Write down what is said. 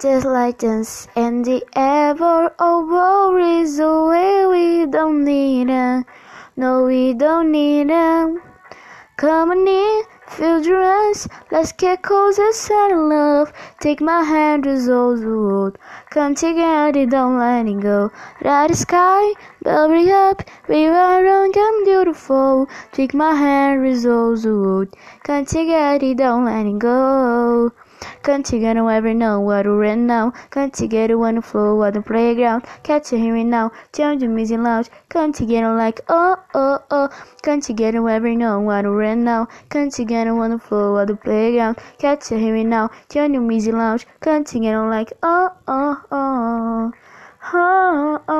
Just dance in the ever all worries away. We don't need them. No, we don't need them. Come on in, feel the rush. Let's get closer, settle love. Take my hand, resolve the world. Come together, don't let it go. Ride the sky, bury up. We are young and beautiful. Take my hand, resolve the world. Come together, don't let it go. Come together, never know what to run now. Come together, wanna flow on the playground. Catch you hearing now, turn the music loud. Together like oh oh oh. Come together, never know what to run now. Come together, wanna flow on the playground. Catch you hearing now, turn the music loud. Together like oh. Oh oh oh oh.